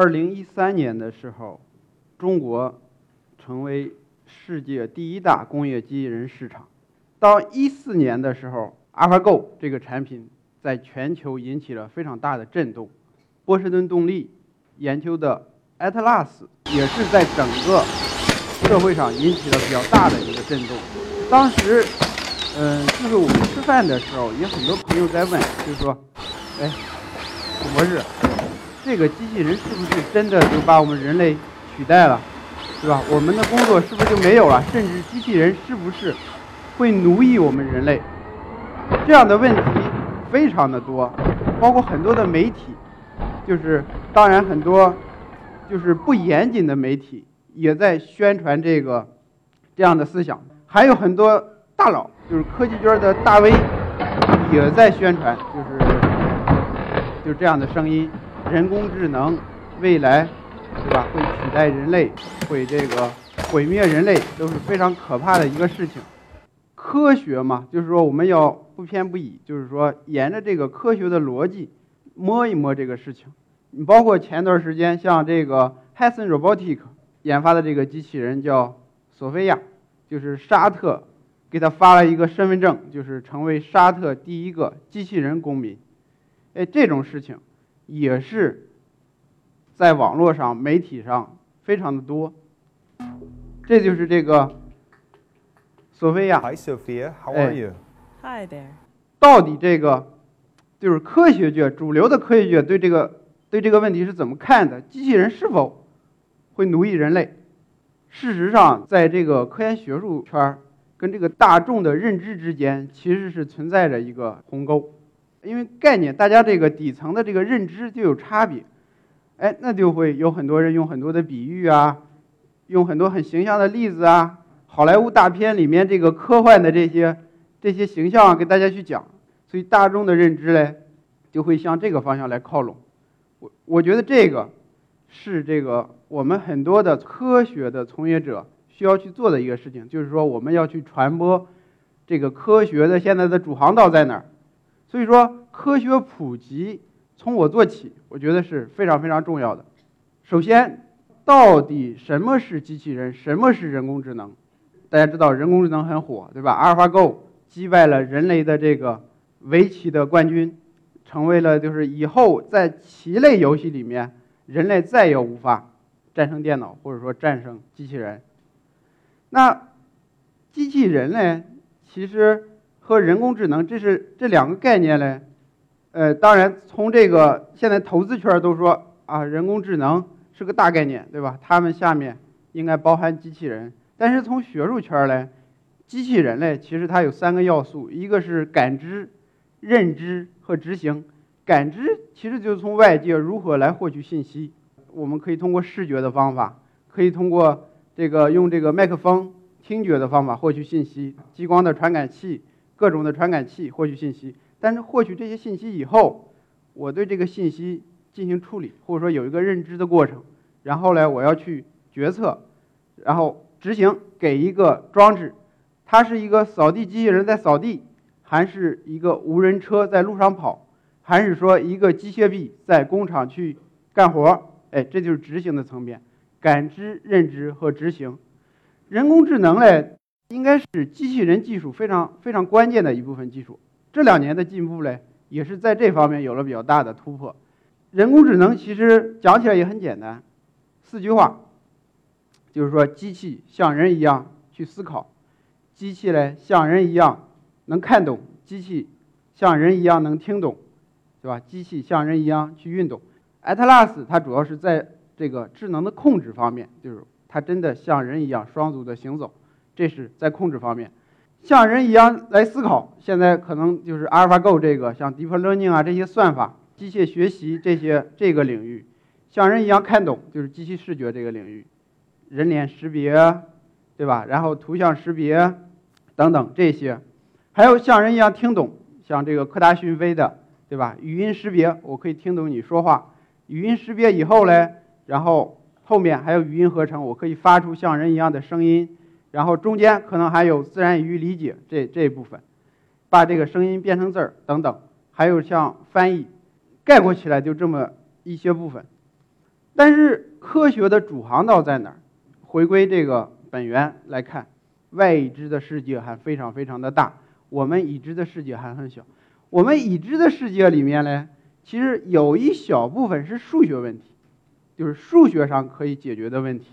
二零一三年的时候，中国成为世界第一大工业机器人市场。到一四年的时候，AlphaGo 这个产品在全球引起了非常大的震动。波士顿动力研究的 Atlas 也是在整个社会上引起了比较大的一个震动。当时，嗯，就是我们吃饭的时候，也很多朋友在问，就是说，哎，古博士，这个机器人是不是真的就把我们人类取代了，对吧？我们的工作是不是就没有了？甚至机器人是不是会奴役我们人类？这样的问题非常的多，包括很多的媒体，就是当然很多就是不严谨的媒体也在宣传这个这样的思想，还有很多大佬，就是科技圈的大 V 也在宣传，就是就这样的声音。人工智能未来，对吧？会取代人类，会这个毁灭人类，都是非常可怕的一个事情。科学嘛，就是说我们要不偏不倚，就是说沿着这个科学的逻辑摸一摸这个事情。你包括前段时间像这个 Hudson Robotics 研发的这个机器人叫索菲亚，就是沙特给他发了一个身份证，就是成为沙特第一个机器人公民。哎，这种事情。也是在网络上、媒体上非常的多，这就是这个索菲亚。Hi, Sophia. How are you? Hi there. 到底这个就是科学界主流的科学界对这个对这个问题是怎么看的？机器人是否会奴役人类？事实上，在这个科研学术圈儿跟这个大众的认知之间，其实是存在着一个鸿沟。因为概念，大家这个底层的这个认知就有差别，哎，那就会有很多人用很多的比喻啊，用很多很形象的例子啊，好莱坞大片里面这个科幻的这些这些形象啊，给大家去讲，所以大众的认知嘞，就会向这个方向来靠拢。我我觉得这个是这个我们很多的科学的从业者需要去做的一个事情，就是说我们要去传播这个科学的现在的主航道在哪儿。所以说，科学普及从我做起，我觉得是非常非常重要的。首先，到底什么是机器人，什么是人工智能？大家知道人工智能很火，对吧？阿尔法 Go 击败了人类的这个围棋的冠军，成为了就是以后在棋类游戏里面，人类再也无法战胜电脑，或者说战胜机器人。那机器人呢，其实。和人工智能，这是这两个概念嘞，呃，当然从这个现在投资圈都说啊，人工智能是个大概念，对吧？他们下面应该包含机器人。但是从学术圈嘞，机器人嘞，其实它有三个要素，一个是感知、认知和执行。感知其实就是从外界如何来获取信息，我们可以通过视觉的方法，可以通过这个用这个麦克风、听觉的方法获取信息，激光的传感器。各种的传感器获取信息，但是获取这些信息以后，我对这个信息进行处理，或者说有一个认知的过程，然后呢，我要去决策，然后执行，给一个装置，它是一个扫地机器人在扫地，还是一个无人车在路上跑，还是说一个机械臂在工厂去干活？哎，这就是执行的层面，感知、认知和执行。人工智能嘞。应该是机器人技术非常非常关键的一部分技术。这两年的进步嘞，也是在这方面有了比较大的突破。人工智能其实讲起来也很简单，四句话，就是说机器像人一样去思考，机器嘞像人一样能看懂，机器像人一样能听懂，对吧？机器像人一样去运动。Atlas 它主要是在这个智能的控制方面，就是它真的像人一样双足的行走。这是在控制方面，像人一样来思考。现在可能就是 AlphaGo 这个，像 Deep Learning 啊这些算法、机械学习这些这个领域，像人一样看懂，就是机器视觉这个领域，人脸识别，对吧？然后图像识别等等这些，还有像人一样听懂，像这个科大讯飞的，对吧？语音识别，我可以听懂你说话。语音识别以后嘞，然后后面还有语音合成，我可以发出像人一样的声音。然后中间可能还有自然语理解这这一部分，把这个声音变成字儿等等，还有像翻译，概括起来就这么一些部分。但是科学的主航道在哪儿？回归这个本源来看，外已知的世界还非常非常的大，我们已知的世界还很小。我们已知的世界里面呢，其实有一小部分是数学问题，就是数学上可以解决的问题，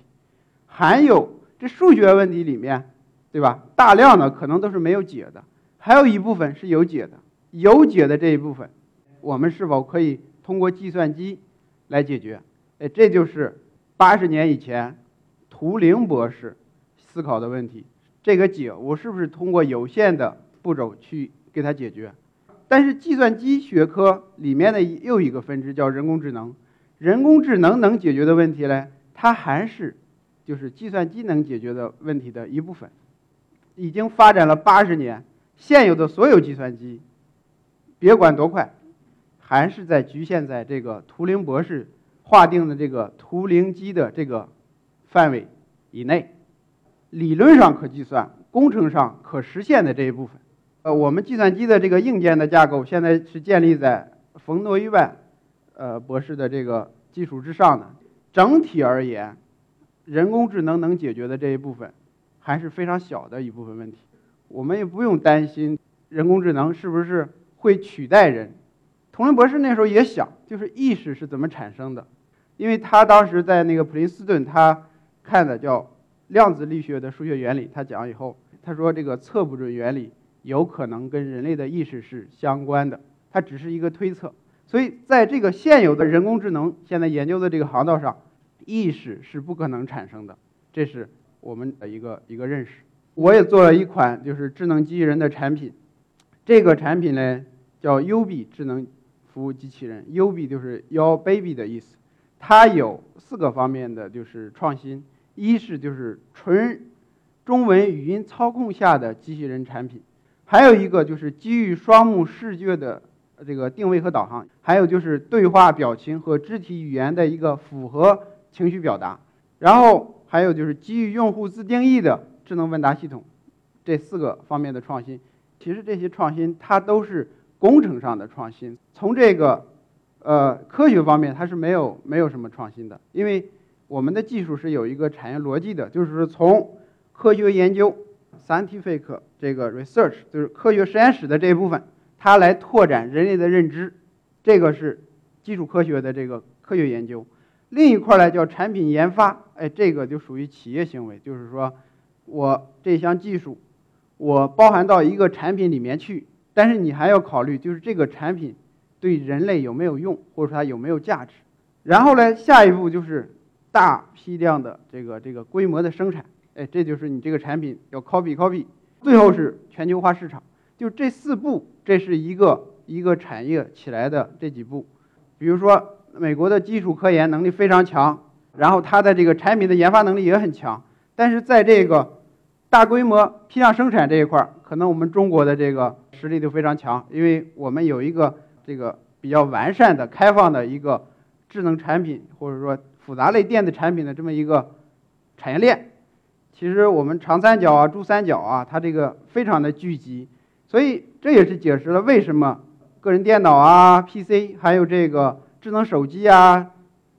还有数学问题里面，对吧？大量的可能都是没有解的，还有一部分是有解的。有解的这一部分，我们是否可以通过计算机来解决？哎，这就是八十年以前图灵博士思考的问题。这个解，我是不是通过有限的步骤去给它解决？但是计算机学科里面的又一个分支叫人工智能。人工智能能解决的问题呢，它还是就是计算机能解决的问题的一部分。已经发展了八十年，现有的所有计算机。别管多快，还是在局限在这个图灵博士划定的这个图灵机的这个范围以内，理论上可计算，工程上可实现的这一部分。呃，我们计算机的这个硬件的架构现在是建立在冯诺依曼，呃博士的这个基础之上的。整体而言，人工智能能解决的这一部分，还是非常小的一部分问题。我们也不用担心人工智能是不是。会取代人，图灵博士那时候也想，就是意识是怎么产生的，因为他当时在那个普林斯顿，他看的叫量子力学的数学原理，他讲以后，他说这个测不准原理有可能跟人类的意识是相关的，它只是一个推测，所以在这个现有的人工智能现在研究的这个航道上，意识是不可能产生的，这是我们的一个一个认识。我也做了一款就是智能机器人的产品，这个产品呢。叫 U B 智能服务机器人，U B 就是 Your Baby 的意思。它有四个方面的就是创新，一是就是纯中文语音操控下的机器人产品，还有一个就是基于双目视觉的这个定位和导航，还有就是对话表情和肢体语言的一个符合情绪表达，然后还有就是基于用户自定义的智能问答系统，这四个方面的创新，其实这些创新它都是。工程上的创新，从这个，呃，科学方面它是没有没有什么创新的，因为我们的技术是有一个产业逻辑的，就是从科学研究 （scientific） 这个 research，就是科学实验室的这一部分，它来拓展人类的认知，这个是基础科学的这个科学研究。另一块儿呢叫产品研发，哎，这个就属于企业行为，就是说我这项技术，我包含到一个产品里面去。但是你还要考虑，就是这个产品对人类有没有用，或者说它有没有价值。然后呢，下一步就是大批量的这个这个规模的生产。哎，这就是你这个产品要 copy copy。最后是全球化市场。就这四步，这是一个一个产业起来的这几步。比如说，美国的基础科研能力非常强，然后它的这个产品的研发能力也很强。但是在这个大规模批量生产这一块儿，可能我们中国的这个。实力就非常强，因为我们有一个这个比较完善的、开放的一个智能产品，或者说复杂类电子产品的这么一个产业链。其实我们长三角啊、珠三角啊，它这个非常的聚集，所以这也是解释了为什么个人电脑啊、PC 还有这个智能手机啊，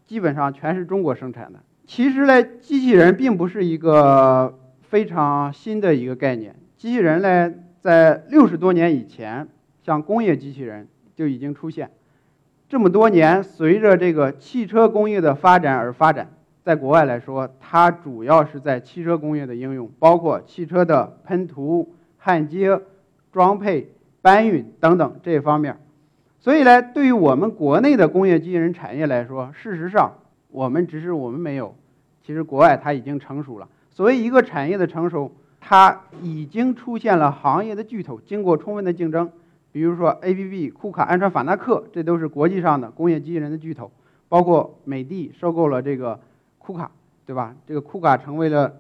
基本上全是中国生产的。其实呢，机器人并不是一个非常新的一个概念，机器人呢。在六十多年以前，像工业机器人就已经出现。这么多年，随着这个汽车工业的发展而发展，在国外来说，它主要是在汽车工业的应用，包括汽车的喷涂、焊接、装配、搬运等等这方面。所以呢，对于我们国内的工业机器人产业来说，事实上我们只是我们没有，其实国外它已经成熟了。所谓一个产业的成熟。它已经出现了行业的巨头，经过充分的竞争，比如说 ABB、库卡、安川、法纳克，这都是国际上的工业机器人的巨头。包括美的收购了这个库卡，对吧？这个库卡成为了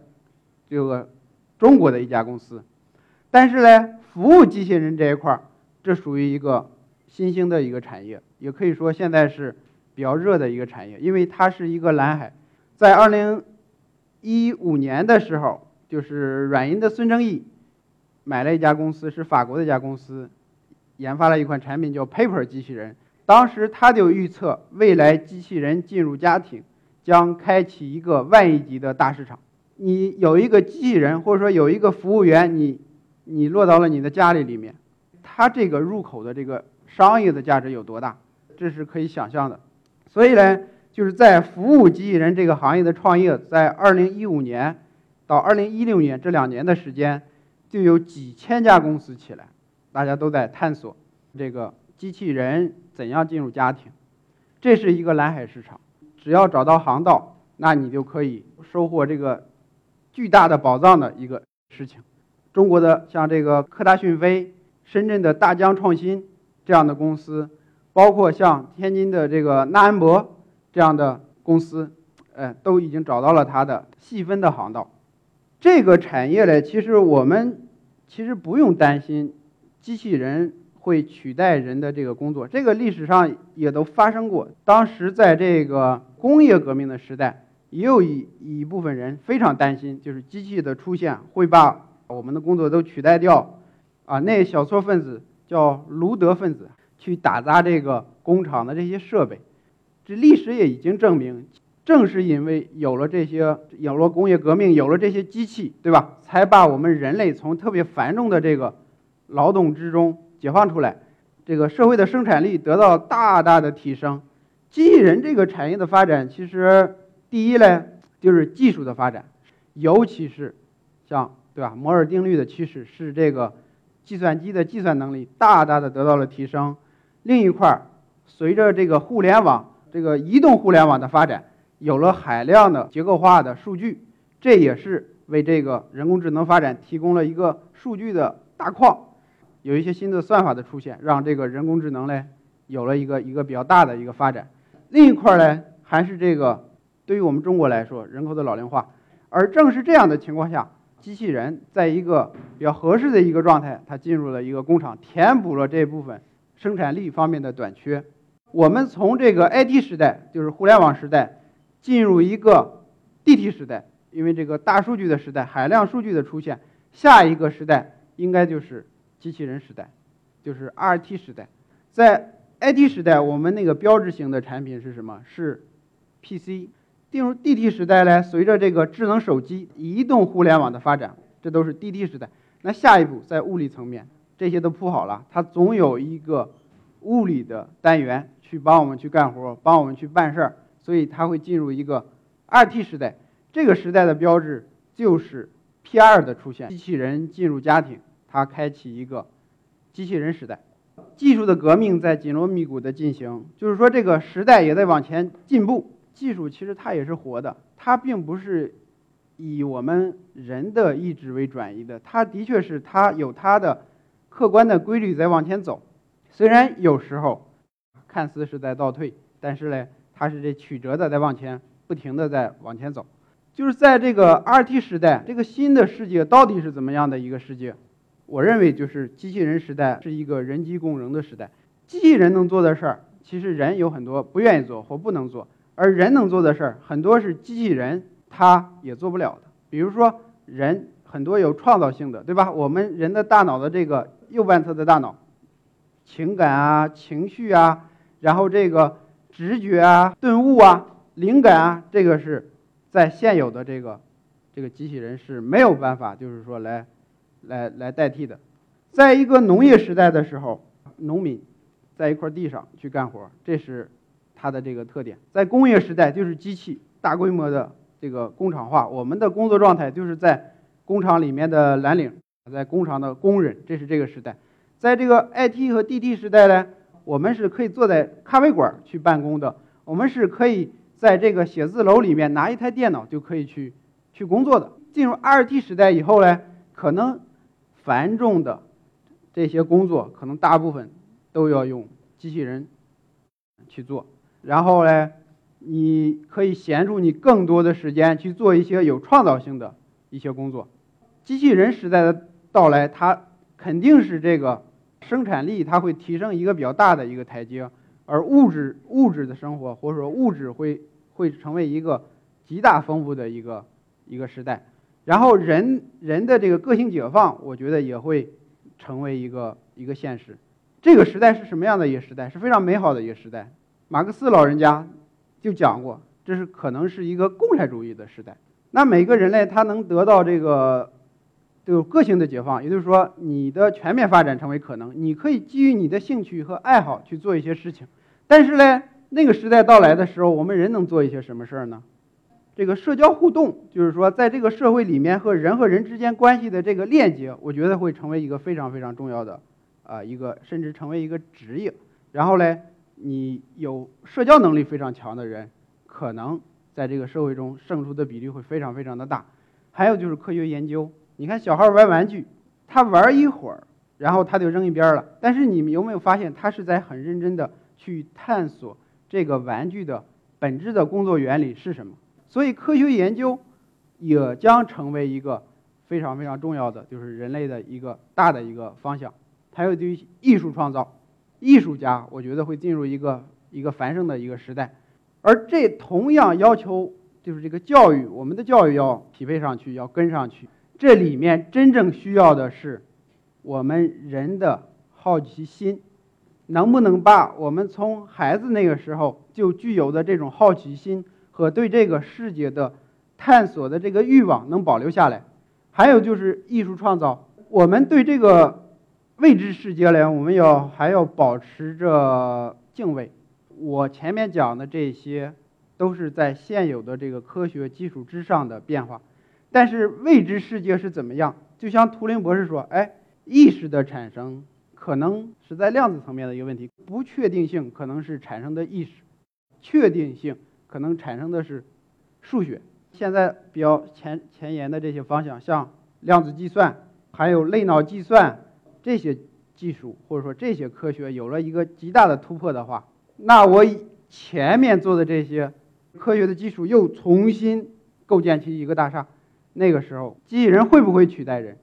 这个中国的一家公司。但是呢，服务机器人这一块儿，这属于一个新兴的一个产业，也可以说现在是比较热的一个产业，因为它是一个蓝海。在二零一五年的时候。就是软银的孙正义买了一家公司，是法国的一家公司，研发了一款产品叫 Paper 机器人。当时他就预测未来机器人进入家庭，将开启一个万亿级的大市场。你有一个机器人，或者说有一个服务员，你你落到了你的家里里面，它这个入口的这个商业的价值有多大？这是可以想象的。所以呢，就是在服务机器人这个行业的创业，在二零一五年到二零一六年这两年的时间，就有几千家公司起来，大家都在探索这个机器人怎样进入家庭。这是一个蓝海市场，只要找到航道，那你就可以收获这个。巨大的宝藏的一个事情，中国的像这个科大讯飞、深圳的大疆创新这样的公司，包括像天津的这个纳恩博这样的公司，呃，都已经找到了它的细分的航道。这个产业呢，其实我们其实不用担心机器人会取代人的这个工作，这个历史上也都发生过。当时在这个工业革命的时代。也有一一部分人非常担心，就是机器的出现会把我们的工作都取代掉，啊，那小撮分子叫卢德分子去打砸这个工厂的这些设备。这历史也已经证明，正是因为有了这些，有了工业革命，有了这些机器，对吧？才把我们人类从特别繁重的这个劳动之中解放出来，这个社会的生产力得到大大的提升。机器人这个产业的发展，其实。第一呢，就是技术的发展，尤其是像对吧，摩尔定律的趋势是这个计算机的计算能力大大的得到了提升。另一块儿，随着这个互联网这个移动互联网的发展，有了海量的结构化的数据，这也是为这个人工智能发展提供了一个数据的大矿。有一些新的算法的出现，让这个人工智能呢有了一个一个比较大的一个发展。另一块儿呢，还是这个。对于我们中国来说，人口的老龄化，而正是这样的情况下，机器人在一个比较合适的一个状态，它进入了一个工厂，填补了这部分生产力方面的短缺。我们从这个 IT 时代，就是互联网时代，进入一个 DT 时代，因为这个大数据的时代，海量数据的出现，下一个时代应该就是机器人时代，就是 RT 时代。在 IT 时代，我们那个标志性的产品是什么？是 PC。进入 DT 时代呢，随着这个智能手机、移动互联网的发展，这都是 DT 时代。那下一步在物理层面，这些都铺好了，它总有一个物理的单元去帮我们去干活，帮我们去办事儿，所以它会进入一个 2T 时代。这个时代的标志就是 P2 的出现，机器人进入家庭，它开启一个机器人时代。技术的革命在紧锣密鼓的进行，就是说这个时代也在往前进步。技术其实它也是活的，它并不是以我们人的意志为转移的，它的确是它有它的客观的规律在往前走。虽然有时候看似是在倒退，但是呢，它是这曲折的在往前不停的在往前走。就是在这个 RT 时代，这个新的世界到底是怎么样的一个世界？我认为就是机器人时代是一个人机共融的时代。机器人能做的事儿，其实人有很多不愿意做或不能做。而人能做的事儿很多是机器人它也做不了的，比如说人很多有创造性的，对吧？我们人的大脑的这个右半侧的大脑，情感啊、情绪啊，然后这个直觉啊、顿悟啊、灵感啊，这个是在现有的这个这个机器人是没有办法，就是说来来来代替的。在一个农业时代的时候，农民在一块地上去干活，这是。它的这个特点，在工业时代就是机器大规模的这个工厂化，我们的工作状态就是在工厂里面的蓝领，在工厂的工人，这是这个时代。在这个 IT 和 DT 时代呢，我们是可以坐在咖啡馆去办公的，我们是可以在这个写字楼里面拿一台电脑就可以去去工作的。进入 RT 时代以后呢，可能繁重的这些工作，可能大部分都要用机器人去做。然后呢，你可以闲出你更多的时间去做一些有创造性的一些工作。机器人时代的到来，它肯定是这个生产力它会提升一个比较大的一个台阶，而物质物质的生活或者说物质会会成为一个极大丰富的一个一个时代。然后人人的这个个性解放，我觉得也会成为一个一个现实。这个时代是什么样的一个时代？是非常美好的一个时代。马克思老人家就讲过，这是可能是一个共产主义的时代。那每个人类他能得到这个，都有个性的解放，也就是说，你的全面发展成为可能。你可以基于你的兴趣和爱好去做一些事情，但是呢，那个时代到来的时候，我们人能做一些什么事儿呢？这个社交互动，就是说，在这个社会里面和人和人之间关系的这个链接，我觉得会成为一个非常非常重要的，啊，一个甚至成为一个职业。然后呢，你有社交能力非常强的人，可能在这个社会中胜出的比例会非常非常的大。还有就是科学研究，你看小孩玩玩具，他玩一会儿，然后他就扔一边了。但是你们有没有发现，他是在很认真的去探索这个玩具的本质的工作原理是什么？所以科学研究也将成为一个非常非常重要的，就是人类的一个大的一个方向。还有对于艺术创造，艺术家我觉得会进入一个一个繁盛的一个时代，而这同样要求就是这个教育，我们的教育要匹配上去，要跟上去。这里面真正需要的是我们人的好奇心，能不能把我们从孩子那个时候就具有的这种好奇心。和对这个世界的探索的这个欲望能保留下来，还有就是艺术创造，我们对这个未知世界呢，我们要还要保持着敬畏。我前面讲的这些都是在现有的这个科学基础之上的变化，但是未知世界是怎么样？就像图灵博士说，哎，意识的产生可能是在量子层面的一个问题，不确定性可能是产生的意识，确定性。可能产生的是数学，现在比较前前沿的这些方向，像量子计算，还有类脑计算这些技术，或者说这些科学有了一个极大的突破的话，那我前面做的这些科学的技术又重新构建起一个大厦，那个时候机器人会不会取代人？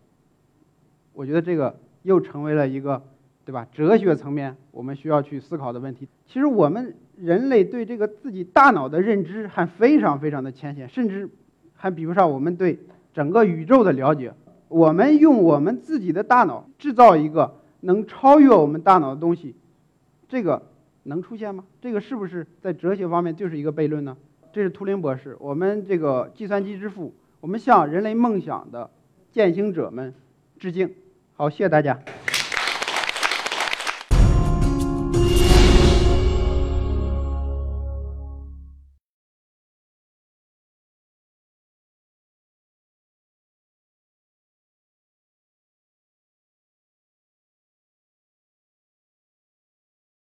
我觉得这个又成为了一个，对吧？哲学层面我们需要去思考的问题。其实我们。人类对这个自己大脑的认知还非常非常的浅显，甚至还比不上我们对整个宇宙的了解。我们用我们自己的大脑制造一个能超越我们大脑的东西，这个能出现吗？这个是不是在哲学方面就是一个悖论呢？这是图灵博士，我们这个计算机之父，我们向人类梦想的践行者们致敬。好，谢谢大家。